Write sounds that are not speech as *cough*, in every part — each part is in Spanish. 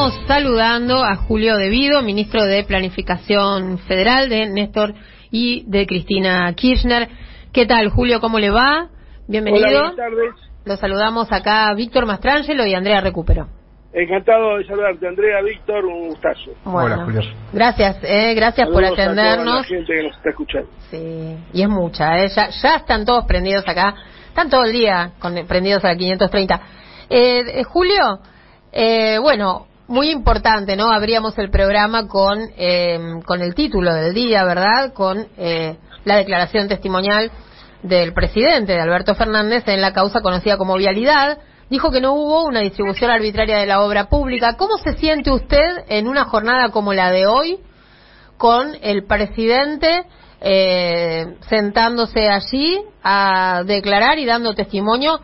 estamos saludando a Julio Devido, ministro de Planificación Federal de Néstor y de Cristina Kirchner. ¿Qué tal, Julio? ¿Cómo le va? Bienvenido. Hola, buenas tardes. Lo saludamos acá Víctor Mastrangelo y Andrea Recupero. Encantado de saludarte, Andrea, Víctor, un gustazo. Bueno, Hola, Julio. Gracias, eh, gracias por Saludos a toda atendernos. la gente que nos está escuchando. Sí, y es mucha, eh, ya, ya están todos prendidos acá, están todo el día con, prendidos a la 530. Eh, eh, Julio, eh, bueno, muy importante, ¿no? Abríamos el programa con, eh, con el título del día, ¿verdad? Con eh, la declaración testimonial del presidente, de Alberto Fernández, en la causa conocida como vialidad. Dijo que no hubo una distribución arbitraria de la obra pública. ¿Cómo se siente usted en una jornada como la de hoy con el presidente eh, sentándose allí a declarar y dando testimonio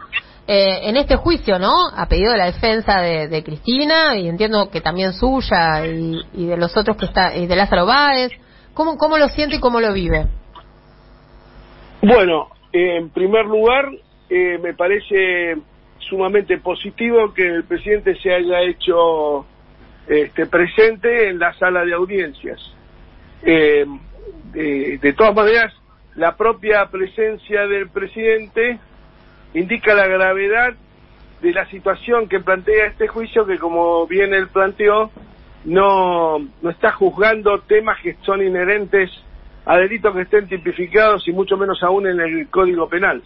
eh, en este juicio, ¿no? A pedido de la defensa de, de Cristina y entiendo que también suya y, de los otros que está y de Lázaro Báez. ¿Cómo, ¿Cómo lo siente y cómo lo vive? Bueno, en primer lugar, eh, me parece sumamente positivo que el presidente se haya hecho este, presente en la sala de audiencias. Eh, de todas maneras, la propia presencia del presidente indica la gravedad de la situación que plantea este juicio, que como bien él planteó, no, no está juzgando temas que son inherentes a delitos que estén tipificados y mucho menos aún en el Código Penal,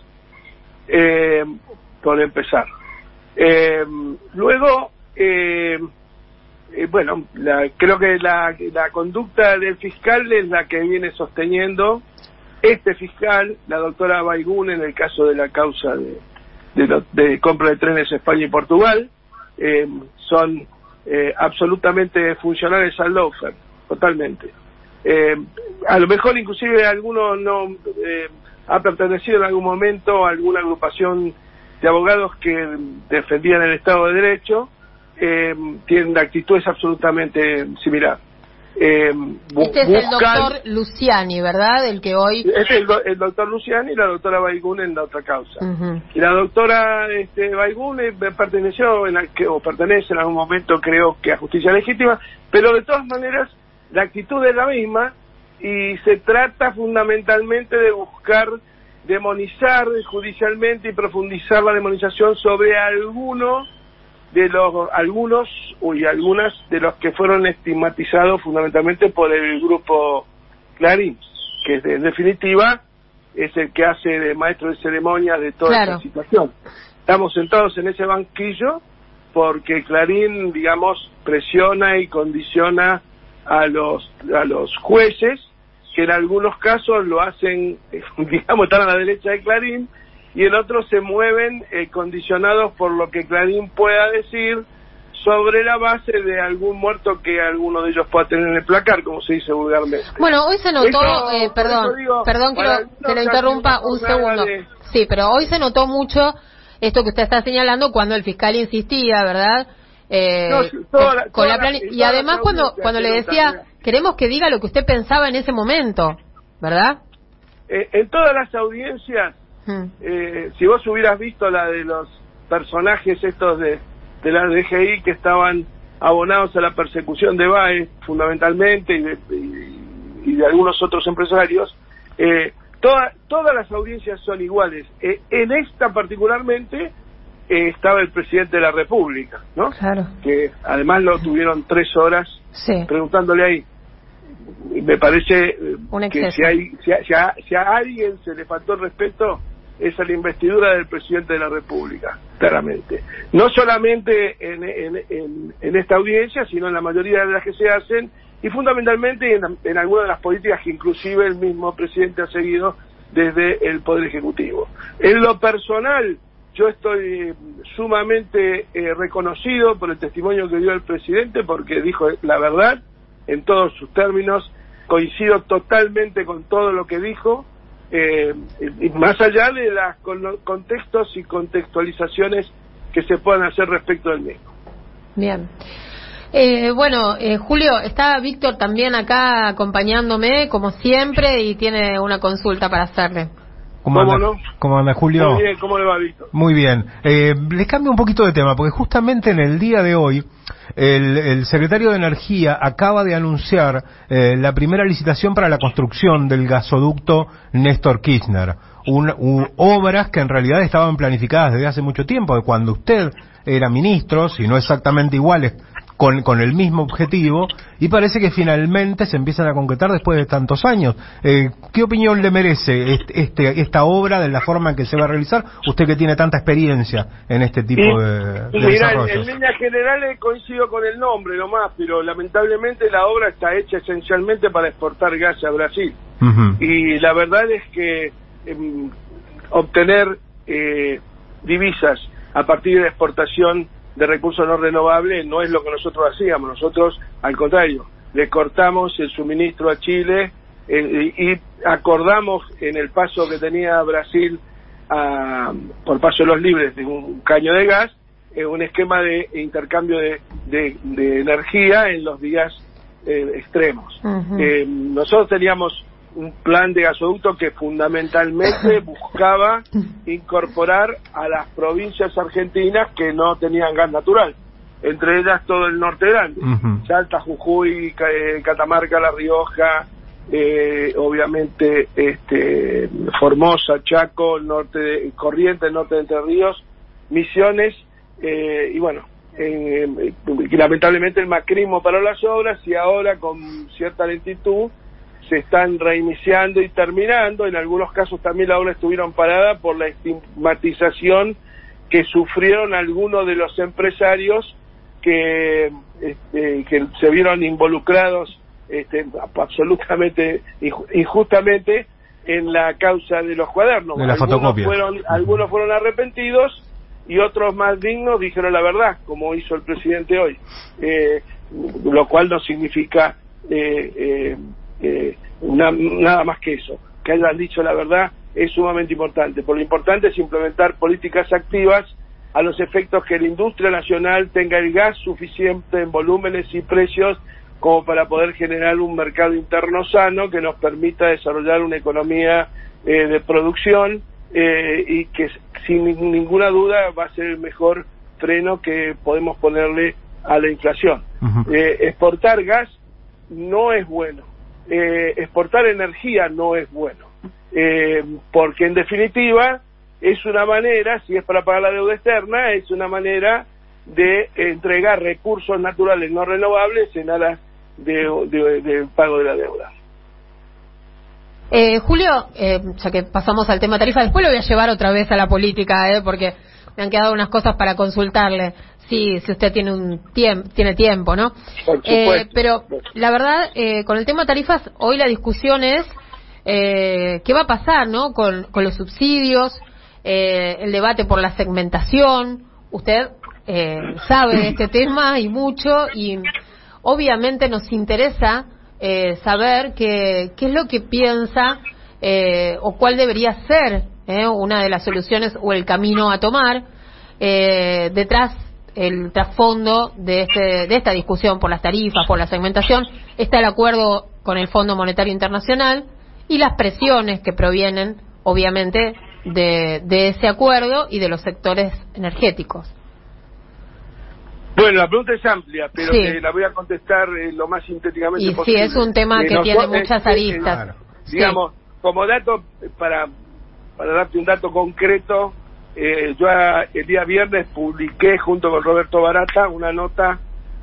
eh, por empezar. Eh, luego, eh, eh, bueno, la- creo que la, la conducta del fiscal es la que viene sosteniendo este fiscal, la doctora Baigún, en el caso de la causa de, de, de compra de trenes España y Portugal, eh, son eh, absolutamente funcionales al lawfare, totalmente. Eh, a lo mejor inclusive alguno no eh, ha pertenecido en algún momento a alguna agrupación de abogados que defendían el Estado de Derecho, eh, tienen actitudes absolutamente similar. Eh, Este es el doctor Luciani, ¿verdad? El que hoy... es el, do- el doctor Luciani y la doctora Baigún en la otra causa. Y la doctora este, Baigún eh, perteneció, en la que, o pertenece en algún momento, creo que a Justicia Legítima, pero de todas maneras la actitud es la misma y se trata fundamentalmente de buscar demonizar judicialmente y profundizar la demonización sobre algunos de los algunos y algunas de los que fueron estigmatizados fundamentalmente por el grupo Clarín, que en definitiva es el que hace de maestro de ceremonia de toda Claro. esta situación. Estamos sentados en ese banquillo porque Clarín, digamos, presiona y condiciona a los a los jueces que en algunos casos lo hacen, *laughs* digamos, están a la derecha de Clarín y en otros se mueven eh, condicionados por lo que Clarín pueda decir sobre la base de algún muerto que alguno de ellos pueda tener en el placar, como se dice vulgarmente. Bueno, hoy se notó, Eso, eh, perdón, digo, perdón que lo, que lo interrumpa un segundo. de- Sí, pero hoy se notó mucho esto que usted está señalando cuando el fiscal insistía, ¿verdad? Eh, No, sí, toda la- con la la- y además cuando cuando le decía queremos que diga lo que usted pensaba en ese momento, ¿verdad? Eh, en todas las audiencias Mm. eh, si vos hubieras visto la de los personajes estos de, de la DGI que estaban abonados a la persecución de Baez, fundamentalmente, y de, y- y de algunos otros empresarios, eh, toda- todas las audiencias son iguales. Eh, en esta particularmente eh, estaba el presidente de la República, ¿no? Claro. Que además lo tuvieron tres horas Sí. preguntándole ahí. Me parece eh, Un que si, hay, si, a, si a- si a alguien se le faltó el respeto es a la investidura del presidente de la República, claramente. No solamente en, en, en- esta audiencia, sino en la mayoría de las que se hacen y fundamentalmente en, en algunas de las políticas que inclusive el mismo presidente ha seguido desde el Poder Ejecutivo. En lo personal, yo estoy sumamente eh, reconocido por el testimonio que dio el presidente porque dijo la verdad en todos sus términos, coincido totalmente con todo lo que dijo, eh, más allá de los contextos y contextualizaciones que se puedan hacer respecto del mismo. Bien. Eh, bueno, eh, Julio, está Víctor también acá acompañándome, como siempre, y tiene una consulta para hacerle. ¿Cómo, ¿Cómo anda, no? ¿Cómo anda, Julio? Muy bien, ¿cómo le va, Víctor? Muy bien. Eh, les cambio un poquito de tema, porque justamente en el día de hoy el, secretario de Energía acaba de anunciar eh, la primera licitación para la construcción del gasoducto Néstor Kirchner. obras que en realidad estaban planificadas desde hace mucho tiempo, de cuando usted era ministro, si no exactamente iguales con, con el mismo objetivo y parece que finalmente se empiezan a concretar después de tantos años. Eh, ¿Qué opinión le merece este, esta obra de la forma en que se va a realizar? Usted que tiene tanta experiencia en este tipo de, de mira, En, líneas generales coincido con el nombre nomás, pero lamentablemente la obra está hecha esencialmente para exportar gas a Brasil. Y la verdad es que em, obtener eh, divisas a partir de exportación de recursos no renovables no es lo que nosotros hacíamos. Nosotros, al contrario, le cortamos el suministro a Chile eh, y acordamos en el paso que tenía Brasil por paso de los libres de un caño de gas, eh, un esquema de intercambio de, de, energía en los días eh, extremos. nosotros teníamos un plan de gasoducto que fundamentalmente *laughs* buscaba incorporar a las provincias argentinas que no tenían gas natural, entre ellas todo el norte grande, Salta, Jujuy, eh, Catamarca, La Rioja, eh, obviamente este, Formosa, Chaco, norte de, Corrientes, norte de Entre Ríos, Misiones, eh, y bueno, lamentablemente el macrismo para las obras y ahora con cierta lentitud se están reiniciando y terminando. En algunos casos también la obra estuvieron parada por la estigmatización que sufrieron algunos de los empresarios que, este, que se vieron involucrados este, absolutamente injustamente en la causa de los cuadernos. algunos, fueron, algunos fueron arrepentidos y otros más dignos dijeron la verdad, como hizo el presidente hoy, eh, lo cual no significa eh, eh, eh, nada más que eso. Que hayan dicho la verdad es sumamente importante. Por lo importante es implementar políticas activas a los efectos que la industria nacional tenga el gas suficiente en volúmenes y precios como para poder generar un mercado interno sano que nos permita desarrollar una economía eh, de producción eh, y que sin ninguna duda va a ser el mejor freno que podemos ponerle a la inflación. Eh, exportar gas no es bueno eh, exportar energía no es bueno, eh, porque en definitiva es una manera, si es para pagar la deuda externa, es una manera de entregar recursos naturales no renovables en aras de, pago de la deuda. Eh, Julio, eh, ya que pasamos al tema tarifa, después lo voy a llevar otra vez a la política, eh, porque me han quedado unas cosas para consultarle. Sí, si usted tiene un tiempo, tiene tiempo, ¿no? Eh, pero la verdad, eh, con el tema tarifas, hoy la discusión es eh, qué va a pasar, ¿no? Con, con los subsidios, eh, el debate por la segmentación. Usted eh, sabe de este *clears throat* tema y mucho, y obviamente nos interesa eh, saber qué, qué es lo que piensa eh, o cuál debería ser eh, una de las soluciones o el camino a tomar eh, detrás el trasfondo de, este, de esta discusión por las tarifas, por la segmentación, está el acuerdo con el Fondo Monetario Internacional y las presiones que provienen, obviamente, de, de ese acuerdo y de los sectores energéticos. Bueno, la pregunta es amplia, pero la voy a contestar eh, lo más sintéticamente y posible. Sí, es un tema que tiene muchas aristas. digamos, como dato, para, para darte un dato concreto, eh, yo el día viernes publiqué junto con Roberto Barata una nota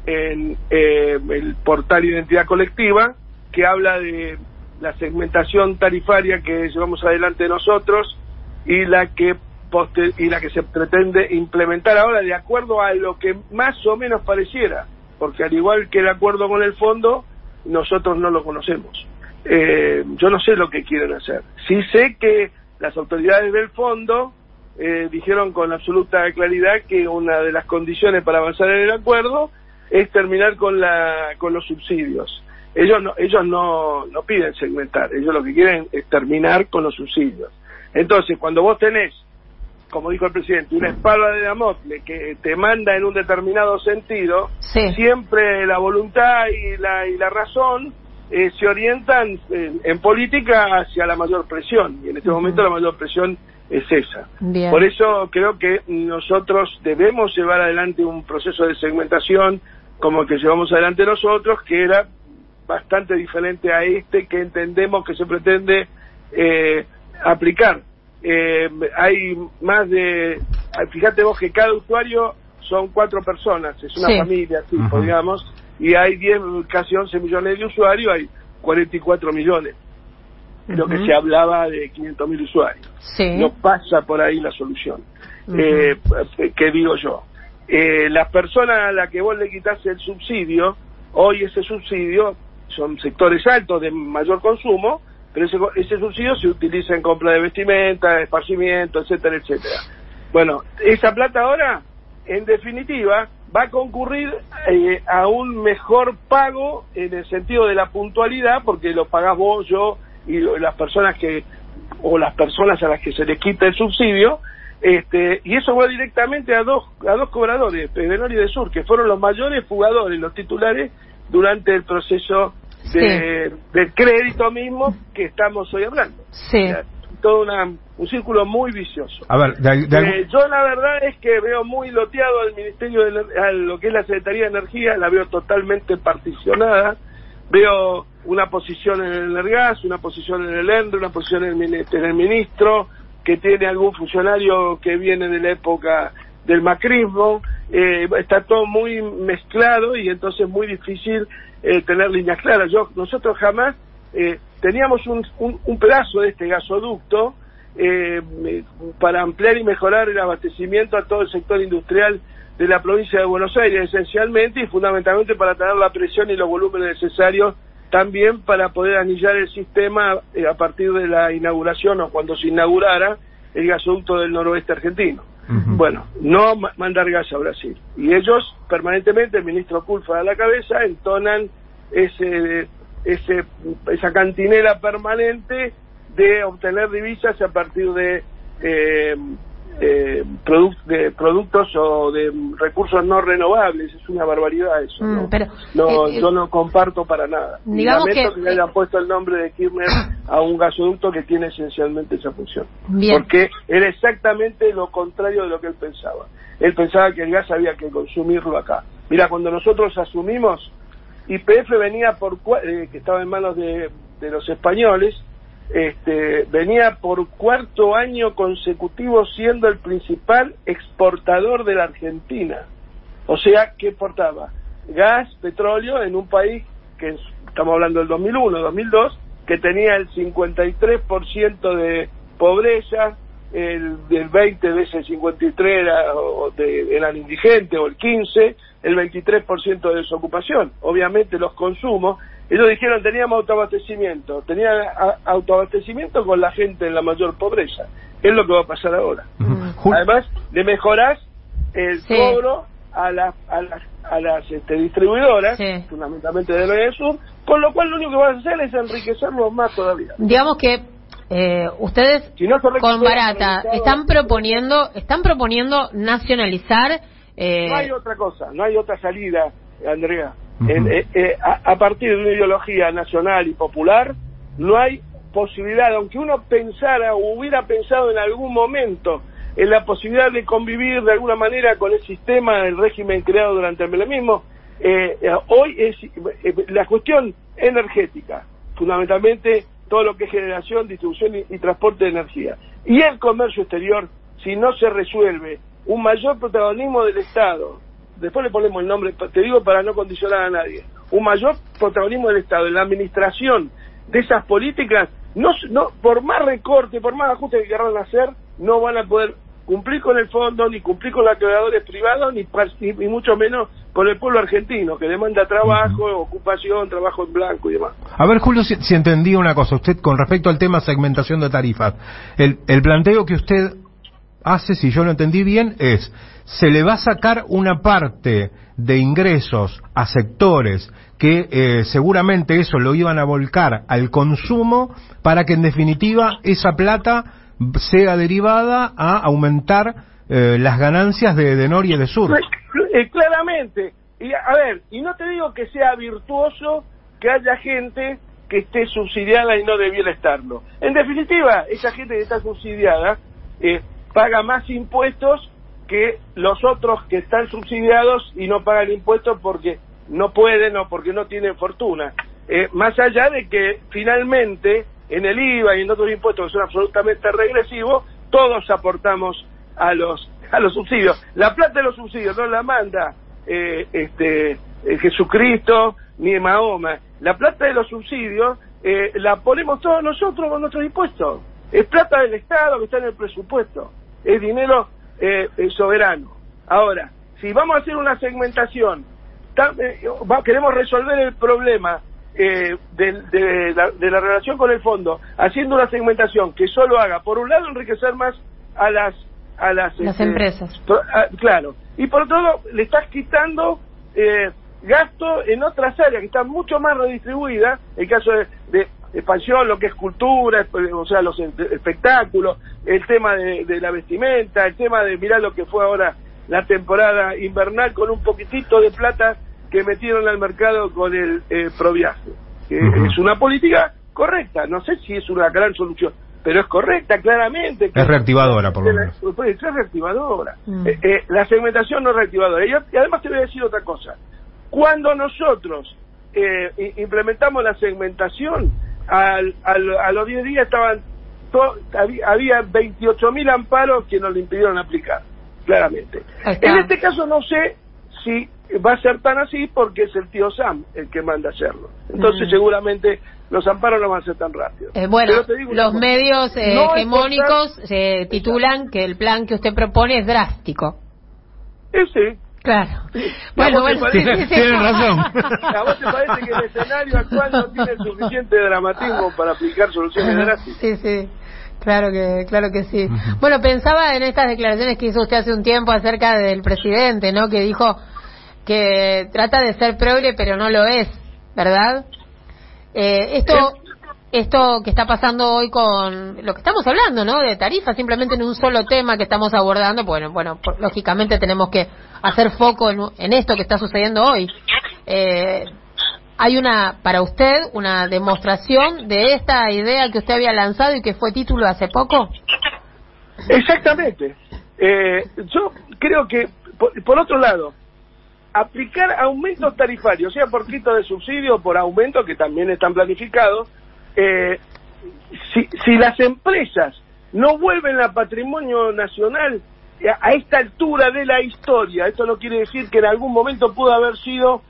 en eh, el portal Identidad Colectiva que habla de la segmentación tarifaria que llevamos adelante nosotros y la que y la que se pretende implementar ahora de acuerdo a lo que más o menos pareciera, porque al igual que el acuerdo con el fondo, nosotros no lo conocemos. Eh, yo no sé lo que quieren hacer. Sí sé que las autoridades del fondo eh, dijeron con absoluta claridad que una de las condiciones para avanzar en el acuerdo es terminar con la con los subsidios. Ellos no ellos no, no piden segmentar, ellos lo que quieren es terminar con los subsidios. Entonces, cuando vos tenés, como dijo el presidente, una espada de Damocles que te manda en un determinado sentido, siempre la voluntad y la y la razón eh, se orientan eh, en política hacia la mayor presión y en este momento la mayor presión es esa. Por eso creo que nosotros debemos llevar adelante un proceso de segmentación como el que llevamos adelante nosotros, que era bastante diferente a este que entendemos que se pretende eh, aplicar. Eh, hay más de, fíjate vos que cada usuario son cuatro personas, es una familia, tipo, digamos, y hay 10, casi 11 millones de usuarios, hay 44 millones. Lo que se hablaba de 500 mil usuarios. No pasa por ahí la solución. eh, ¿Qué digo yo? Eh, las personas a las que vos le quitas el subsidio, hoy ese subsidio son sectores altos de mayor consumo, pero ese, ese subsidio se utiliza en compra de vestimenta, esparcimiento, etcétera, etcétera. Bueno, esa plata ahora, en definitiva, va a concurrir eh, a un mejor pago en el sentido de la puntualidad, porque lo pagás vos, yo y las personas que, o las personas a las que se les quita el subsidio, este, y eso va directamente a dos, a dos cobradores, y de Sur, que fueron los mayores jugadores, los titulares, durante el proceso de, del crédito mismo que estamos hoy hablando. Sí. todo una, un círculo muy vicioso. A ver, eh, yo la verdad es que veo muy loteado al Ministerio de lo que es la Secretaría de Energía, la veo totalmente particionada. Veo una posición en el Energas, una posición en el ENDRE, una posición en el, en el ministro, que tiene algún funcionario que viene de la época del macrismo, eh, está todo muy mezclado y entonces muy difícil eh, tener líneas claras. Yo, nosotros jamás eh, teníamos un, un, pedazo de este gasoducto eh, para ampliar y mejorar el abastecimiento a todo el sector industrial de la provincia de Buenos Aires, esencialmente y fundamentalmente para tener la presión y los volúmenes necesarios también para poder anillar el sistema a partir de la inauguración o cuando se inaugurara el gasoducto del noroeste argentino. Bueno, no mandar gas a Brasil. Y ellos permanentemente, el ministro Culfa a la cabeza, entonan ese, ese, esa cantinera permanente de obtener divisas a partir de eh, eh, de productos o de recursos no renovables. Es una barbaridad eso. ¿no? Mm, pero, no eh, yo no comparto para nada. Digamos que, le hayan puesto el nombre de Kirchner *coughs* a un gasoducto que tiene esencialmente esa función. Bien. Porque era exactamente lo contrario de lo que él pensaba. Él pensaba que el gas había que consumirlo acá. Mira, cuando nosotros asumimos, YPF venía por, eh, que estaba en manos de, de los españoles, este, venía por cuarto año consecutivo siendo el principal exportador de la Argentina. O sea, que exportaba gas, petróleo en un país que estamos hablando del 2001, 2002, que tenía el 53% de pobreza, el del 20 de ese 53 era, o de, eran indigentes, o el 15, el 23% de desocupación. Obviamente los consumos ellos dijeron teníamos autoabastecimiento, tenían autoabastecimiento con la gente en la mayor pobreza. Es lo que va a pasar ahora. Además, le mejorás el cobro a, las a las, a las este, distribuidoras, fundamentalmente de la Sur, con lo cual lo único que vas a hacer es enriquecerlos más todavía. Digamos que eh, ustedes con Barata están proponiendo están proponiendo nacionalizar eh... no hay otra cosa no hay otra salida Andrea eh, eh, a, partir de una ideología nacional y popular, no hay posibilidad, aunque uno pensara o hubiera pensado en algún momento en la posibilidad de convivir de alguna manera con el sistema del régimen creado durante el melemismo, eh, hoy es la cuestión energética, fundamentalmente todo lo que es generación, distribución y transporte de energía. Y el comercio exterior, si no se resuelve un mayor protagonismo del Estado, después le ponemos el nombre, te digo para no condicionar a nadie, un mayor protagonismo del Estado en la administración de esas políticas, no, no por más recorte, por más ajuste que quieran hacer, no van a poder cumplir con el fondo, ni cumplir con los acreedores privados, ni, ni, mucho menos con el pueblo argentino, que demanda trabajo, ocupación, trabajo en blanco y demás. A ver, Julio, si, si, entendí una cosa, usted con respecto al tema segmentación de tarifas, el, el planteo que usted hace, si yo lo entendí bien, es se le va a sacar una parte de ingresos a sectores que eh, seguramente eso lo iban a volcar al consumo para que en definitiva esa plata sea derivada a aumentar eh, las ganancias de, de Nor y de Sur. Eh, claramente. Y a ver, y no te digo que sea virtuoso que haya gente que esté subsidiada y no debiera estarlo. En definitiva, esa gente que está subsidiada eh, paga más impuestos que los otros que están subsidiados y no pagan impuestos porque no pueden o porque no tienen fortuna. Eh, más allá de que finalmente en el IVA y en otros impuestos que son absolutamente regresivos, todos aportamos a los a los subsidios. La plata de los subsidios no la manda eh, este eh, Jesucristo ni Mahoma. La plata de los subsidios eh, la ponemos todos nosotros con nuestros impuestos. Es plata del Estado que está en el presupuesto. Es dinero eh, soberano. Ahora, si vamos a hacer una segmentación, queremos resolver el problema eh, de, la, de, la, relación con el fondo, haciendo una segmentación que solo haga, por un lado, enriquecer más a las a las, las este, empresas. claro. Y por otro lado, le estás quitando eh, gasto en otras áreas que están mucho más redistribuidas, el caso de, de expansión, lo que es cultura, o sea, los espectáculos, el tema de, de, la vestimenta, el tema de mirar lo que fue ahora la temporada invernal con un poquitito de plata que metieron al mercado con el eh, proviaje. Es una política correcta, no sé si es una gran solución, pero es correcta claramente. Es reactivadora, por lo menos. es reactivadora. Mm. Eh, eh, la segmentación no es reactivadora. Y, además te voy a decir otra cosa. Cuando nosotros eh, implementamos la segmentación, al, a los 10 días estaban había, había 28.000 amparos que nos le impidieron aplicar, claramente. En este caso no sé si va a ser tan así porque es el tío Sam el que manda hacerlo. Entonces, mm. seguramente los amparos no van a ser tan rápidos. Eh, bueno, los medios eh, hegemónicos se titulan que el plan que usted propone es drástico. Eh, sí. Claro. Bueno, bueno, tienen razón. *laughs* ¿A vos te parece que el escenario actual no tiene suficiente dramatismo para aplicar soluciones drásticas? Sí, sí. Claro que, claro que sí. Bueno, pensaba en estas declaraciones que hizo usted hace un tiempo acerca del presidente, ¿no? Que dijo que trata de ser progre pero no lo es, ¿verdad? Eh, esto esto que está pasando hoy con lo que estamos hablando, ¿no? De tarifas, simplemente en un solo tema que estamos abordando, bueno, bueno, lógicamente tenemos que hacer foco en, esto que está sucediendo hoy. Eh, hay una, para usted, una demostración de esta idea que usted había lanzado y que fue título hace poco. Exactamente. Eh, yo creo que, por otro lado, aplicar aumentos tarifarios, sea por quito de subsidio o por aumento, que también están planificados, eh, si, las empresas no vuelven a patrimonio nacional a esta altura de la historia, esto no quiere decir que en algún momento pudo haber sido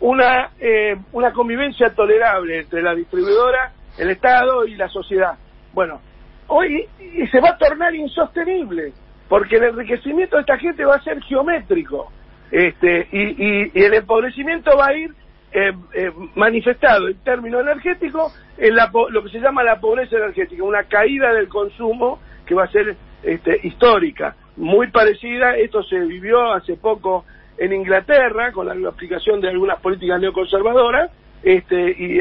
una, eh, una convivencia tolerable entre la distribuidora, el Estado y la sociedad. Bueno, hoy se va a tornar insostenible, porque el enriquecimiento de esta gente va a ser geométrico este, y, y, el empobrecimiento va a ir eh, eh, manifestado en términos energéticos en la, lo que se llama la pobreza energética, una caída del consumo que va a ser este, histórica, muy parecida, esto se vivió hace poco en Inglaterra con la, aplicación de algunas políticas neoconservadoras, este, y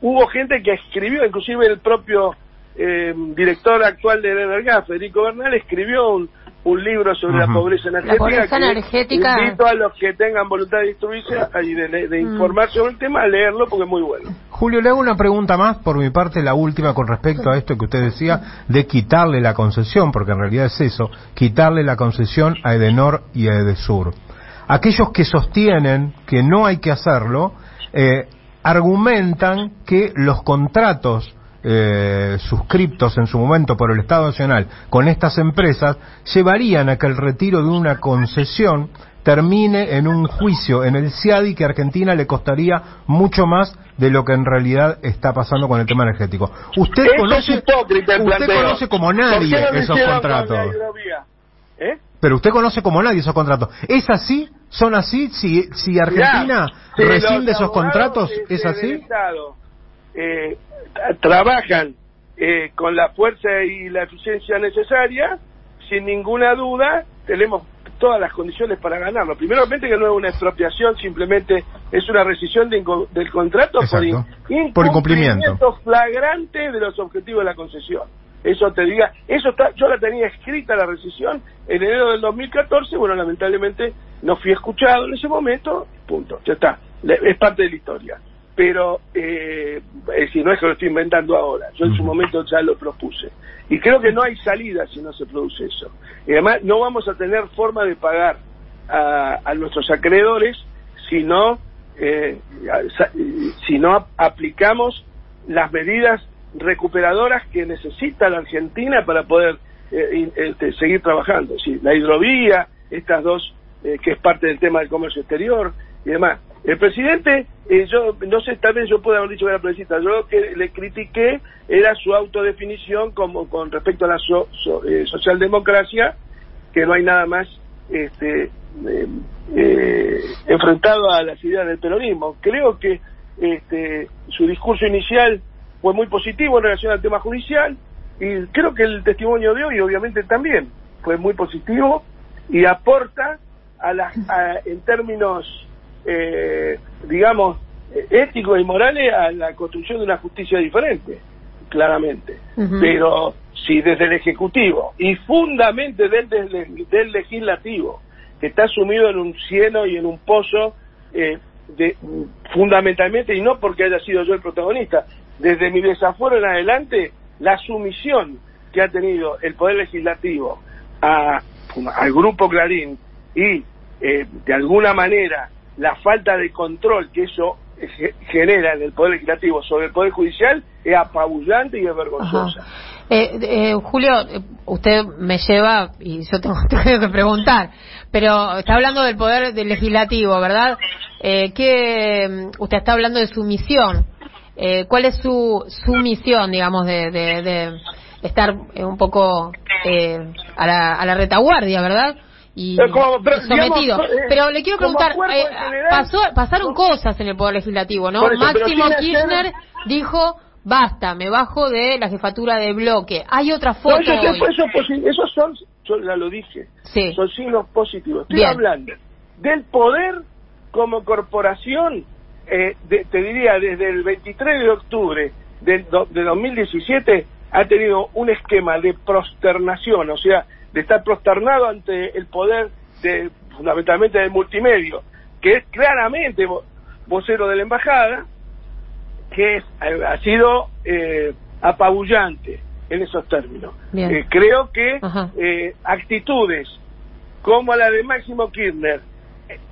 hubo gente que escribió, inclusive el propio eh, director actual de Energía, Federico Bernal, escribió un, un libro sobre la pobreza energética. La pobreza energética. Invito a los que tengan voluntad de instruirse y de, de, mm. informar sobre el tema a leerlo porque es muy bueno. Julio, le hago una pregunta más, por mi parte, la última con respecto a esto que usted decía de quitarle la concesión, porque en realidad es eso, quitarle la concesión a Edenor y a Edesur. Aquellos que sostienen que no hay que hacerlo, eh, argumentan que los contratos eh, suscriptos en su momento por el Estado Nacional con estas empresas llevarían a que el retiro de una concesión termine en un juicio en el CIADI que a Argentina le costaría mucho más de lo que en realidad está pasando con el tema energético. Usted conoce, usted conoce como nadie esos contratos. ¿Eh? Pero usted conoce como nadie esos contratos. ¿Es así? ¿Son así? Si, si Argentina rescinde esos contratos, ¿es así? Eh, trabajan eh, con la fuerza y la eficiencia necesaria, sin ninguna duda, tenemos todas las condiciones para ganarlo. Primeramente que no es una expropiación, simplemente es una rescisión del contrato por, incumplimiento flagrante de los objetivos de la concesión. Eso te diga, eso está, yo la tenía escrita la rescisión en enero del 2014, bueno, lamentablemente no fui escuchado en ese momento, punto, ya está, es parte de la historia pero eh, si no es que lo estoy inventando ahora, yo en su momento ya lo propuse. Y creo que no hay salida si no se produce eso. Y además no vamos a tener forma de pagar a, nuestros acreedores si no eh, si no aplicamos las medidas recuperadoras que necesita la Argentina para poder eh, este, seguir trabajando. Sí, la hidrovía, estas dos, eh, que es parte del tema del comercio exterior y demás. El presidente, eh, yo no sé, tal vez yo pueda haber dicho que era presidente, yo lo que le critiqué era su autodefinición como con respecto a la socialdemocracia, que no hay nada más este, enfrentado a las ideas del peronismo. Creo que este, su discurso inicial fue muy positivo en relación al tema judicial y creo que el testimonio de hoy obviamente también fue muy positivo y aporta a las en términos eh, digamos éticos y morales a la construcción de una justicia diferente claramente. Pero si desde el ejecutivo y fundamentalmente del, del, legislativo que está sumido en un cielo y en un pozo eh, de, fundamentalmente y no porque haya sido yo el protagonista desde mi desafuero en adelante, la sumisión que ha tenido el Poder Legislativo a, al Grupo Clarín y, eh, de alguna manera, la falta de control que eso genera en el Poder Legislativo sobre el Poder Judicial es apabullante y es vergonzosa. Eh, eh, Julio, usted me lleva, y yo *laughs* tengo, que preguntar, pero está hablando del Poder Legislativo, ¿verdad? Eh, que usted está hablando de su misión. Eh, ¿Cuál es su, su misión, digamos, de, de, estar un poco eh, a, la, a la retaguardia, verdad? Y, sometido. pero le quiero preguntar, eh, pasó, pasaron cosas en el Poder Legislativo, ¿no? Máximo Kirchner dijo, basta, me bajo de la jefatura de bloque. Hay otra foto eso, esos son, yo ya lo dije, son signos positivos. Estoy hablando del poder como corporación eh, te diría, desde el 23 de octubre de, de 2017 ha tenido un esquema de prosternación, o sea, de estar prosternado ante el poder de, fundamentalmente del multimedio, que es claramente vocero de la embajada, que ha sido eh, apabullante en esos términos. Eh, creo que eh, actitudes como la de Máximo Kirchner,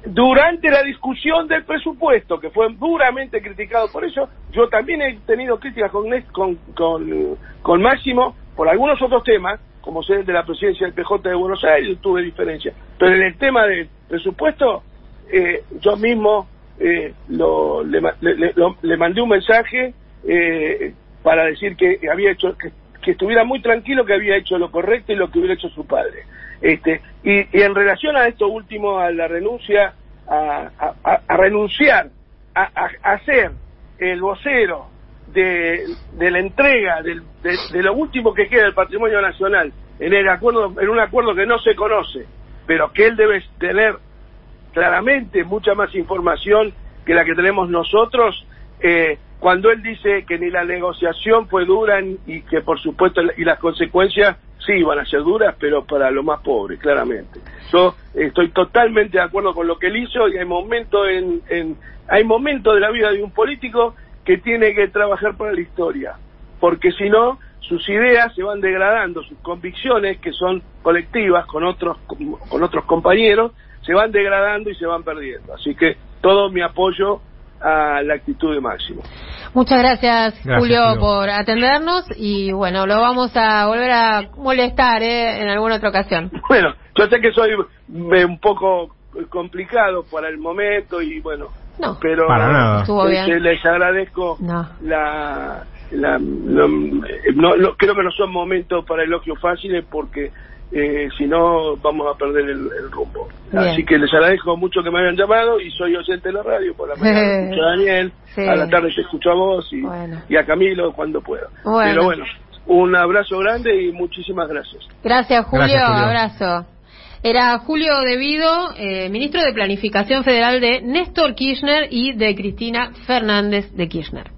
durante la discusión del presupuesto, que fue duramente criticado por eso, yo también he tenido críticas con, con, con, con Máximo por algunos otros temas, como ser de la presidencia del PJ de Buenos Aires, tuve diferencia. Pero en el tema del presupuesto, eh, yo mismo eh, lo, le, le, mandé un mensaje eh, para decir que había hecho que, estuviera muy tranquilo que había hecho lo correcto y lo que hubiera hecho su padre. Este, y, en relación a esto último, a la renuncia, a, renunciar, a, ser el vocero de, la entrega de, lo último que queda del patrimonio nacional en el acuerdo, en un acuerdo que no se conoce, pero que él debe tener claramente mucha más información que la que tenemos nosotros, eh, cuando él dice que ni la negociación fue dura y que por supuesto y las consecuencias sí van a ser duras, pero para los más pobres, claramente. Yo estoy totalmente de acuerdo con lo que él hizo y hay momentos en, en hay momentos de la vida de un político que tiene que trabajar para la historia, porque si no sus ideas se van degradando, sus convicciones que son colectivas con otros con otros compañeros se van degradando y se van perdiendo. Así que todo mi apoyo a la actitud de Máximo. Muchas gracias, Julio, por atendernos y bueno, lo vamos a volver a molestar ¿eh? en alguna otra ocasión. *laughs* Bueno, yo sé que soy eh, un poco complicado para el momento y bueno, no, pero para nada. Eh, les agradezco la, la no, creo que no son momentos para elogios fáciles porque eh, si no vamos a perder el, rumbo. Así que les agradezco mucho que me hayan llamado y soy oyente de la radio, por la mañana *laughs* escucho a Daniel, a la tarde te escucho a vos y, a Camilo cuando puedo. Pero bueno, un abrazo grande y muchísimas gracias. Gracias Julio, abrazo. Era Julio Devido, eh, ministro de Planificación Federal de Néstor Kirchner y de Cristina Fernández de Kirchner.